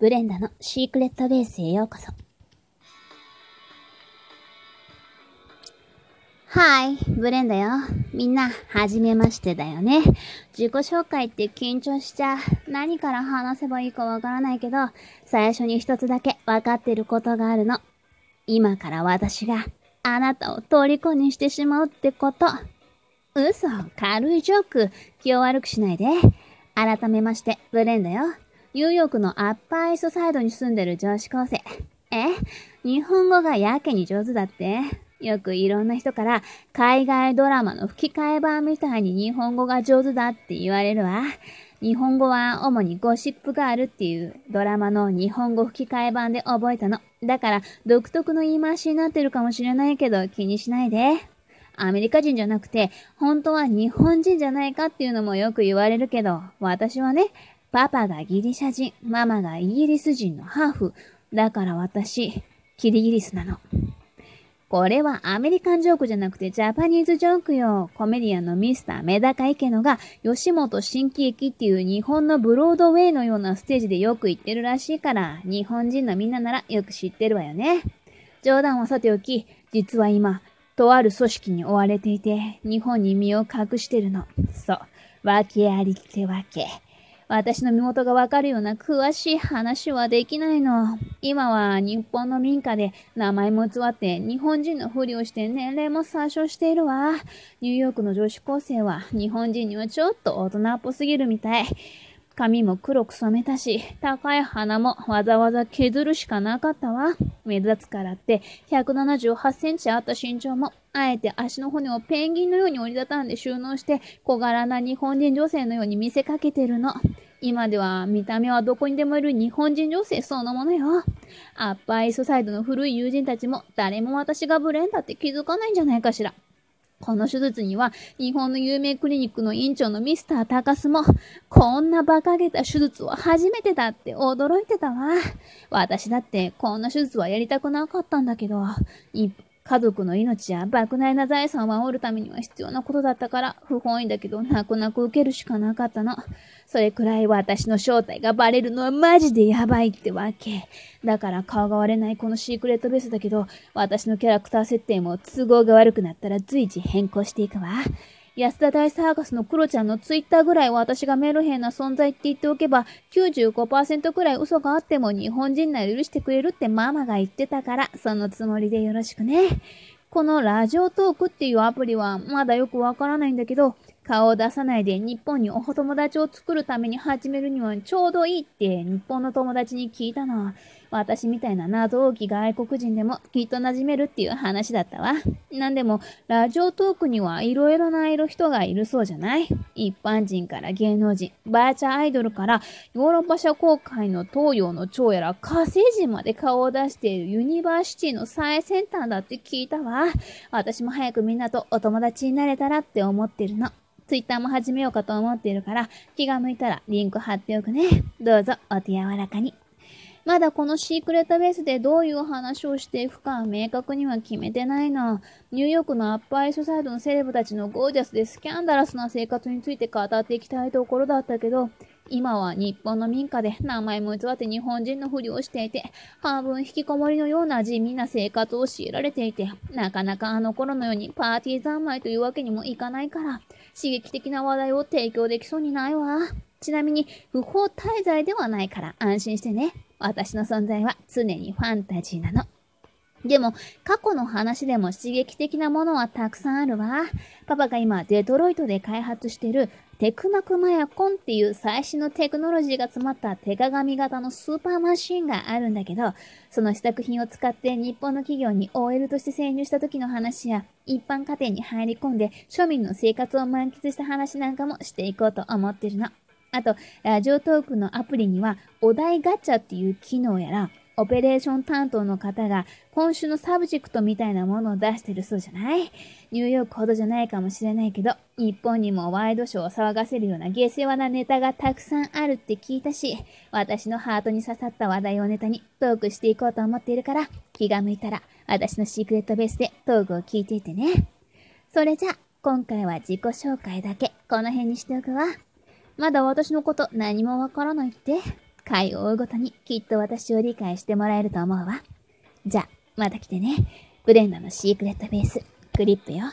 ブレンダのシークレットベースへようこそ。はい、ブレンダよ。みんな、はじめましてだよね。自己紹介って緊張しちゃ。何から話せばいいかわからないけど、最初に一つだけわかってることがあるの。今から私があなたを虜にしてしまうってこと。嘘、軽いジョーク。気を悪くしないで。改めまして、ブレンダよ。ニューヨークのアッパーイスサイドに住んでる女子高生。え？日本語がやけに上手だって？よくいろんな人から海外ドラマの吹き替え版みたいに日本語が上手だって言われるわ。日本語は主にゴシップガールっていうドラマの日本語吹き替え版で覚えたの。だから独特の言い回しになってるかもしれないけど気にしないで。アメリカ人じゃなくて、本当は日本人じゃないかっていうのもよく言われるけど、私はね、パパがギリシャ人、ママがイギリス人のハーフ。だから私、キリギリスなの。これはアメリカンジョークじゃなくてジャパニーズジョークよ。コメディアンのミスターメダカ池野が吉本新喜劇っていう日本のブロードウェイのようなステージでよく言ってるらしいから、日本人のみんなならよく知ってるわよね。冗談はさておき、実は今、とある組織に追われていて、日本に身を隠してるの。そう。訳ありってわけ。私の身元がわかるような詳しい話はできないの。今は日本の民家で名前も偽って日本人のふりをして年齢も詐称しているわ。ニューヨークの女子高生は日本人にはちょっと大人っぽすぎるみたい。髪も黒く染めたし、高い鼻もわざわざ削るしかなかったわ。目立つからって、178センチあった身長も、あえて足の骨をペンギンのように折りたたんで収納して、小柄な日本人女性のように見せかけてるの。今では見た目はどこにでもいる日本人女性そのものよ。アッパーイスサイドの古い友人たちも誰も私がブレンだって気づかないんじゃないかしら。この手術には、日本の有名クリニックの院長のミスター高須も、こんな馬鹿げた手術は初めてだって驚いてたわ。私だってこんな手術はやりたくなかったんだけど、家族の命や莫大な財産を守るためには必要なことだったから、不本意だけど泣く泣く受けるしかなかったの。それくらい私の正体がバレるのはマジでやばいってわけ。だから顔が割れないこのシークレットベースだけど、私のキャラクター設定も都合が悪くなったら随時変更していくわ。安田大サーカスのクロちゃんのツイッターぐらい私がメルヘンな存在って言っておけば、95%くらい嘘があっても日本人なら許してくれるってママが言ってたから、そのつもりでよろしくね。このラジオトークっていうアプリはまだよくわからないんだけど、顔を出さないで日本にお友達を作るために始めるにはちょうどいいって日本の友達に聞いたの。私みたいな謎多き外国人でもきっと馴染めるっていう話だったわ。なんでも、ラジオトークにはいろいろな色人がいるそうじゃない？一般人から芸能人、バーチャルアイドルからヨーロッパ社交界の東洋の蝶やら火星人まで顔を出している university の最先端だって聞いたわ。私も早くみんなとお友達になれたらって思ってるの。ツイッターも始めようかと思っているから、気が向いたらリンク貼っておくね。どうぞお手柔らかに。まだこの secret base でどういう話をしていくか明確には決めてないな。ニューヨークのアッパーイソサイドのセレブたちのゴージャスでスキャンダラスな生活について語っていきたいところだったけど、今は日本の民家で名前も偽って日本人のふりをしていて、半分引きこもりのような地味な生活を強いられていて、なかなかあの頃のようにパーティー三昧というわけにもいかないから、刺激的な話題を提供できそうにないわ。ちなみに、不法滞在ではないから安心してね。私の存在は常にファンタジーなの。でも、過去の話でも刺激的なものはたくさんあるわ。パパが今、デトロイトで開発してるテクナクマヤコンっていう最新のテクノロジーが詰まった手鏡型のスーパーマシンがあるんだけど、その試作品を使って日本の企業に OL として潜入した時の話や、一般家庭に入り込んで庶民の生活を満喫した話なんかもしていこうと思ってるの。あと、ラジオトークのアプリには、お題ガチャっていう機能やら、オペレーション担当の方が今週の subject みたいなものを出してるそうじゃない？ニューヨークほどじゃないかもしれないけど、日本にもワイドショーを騒がせるような下世話なネタがたくさんあるって聞いたし、私のハートに刺さった話題をネタにトークしていこうと思っているから、気が向いたら私の secret base でトークを聞いていてね。それじゃあ、今回は自己紹介だけこの辺にしておくわ。まだ私のこと何もわからないって？回を追うごとにきっと私を理解してもらえると思うわ。じゃ、また来てね。ブレンダのシークレットベース、クリップよ。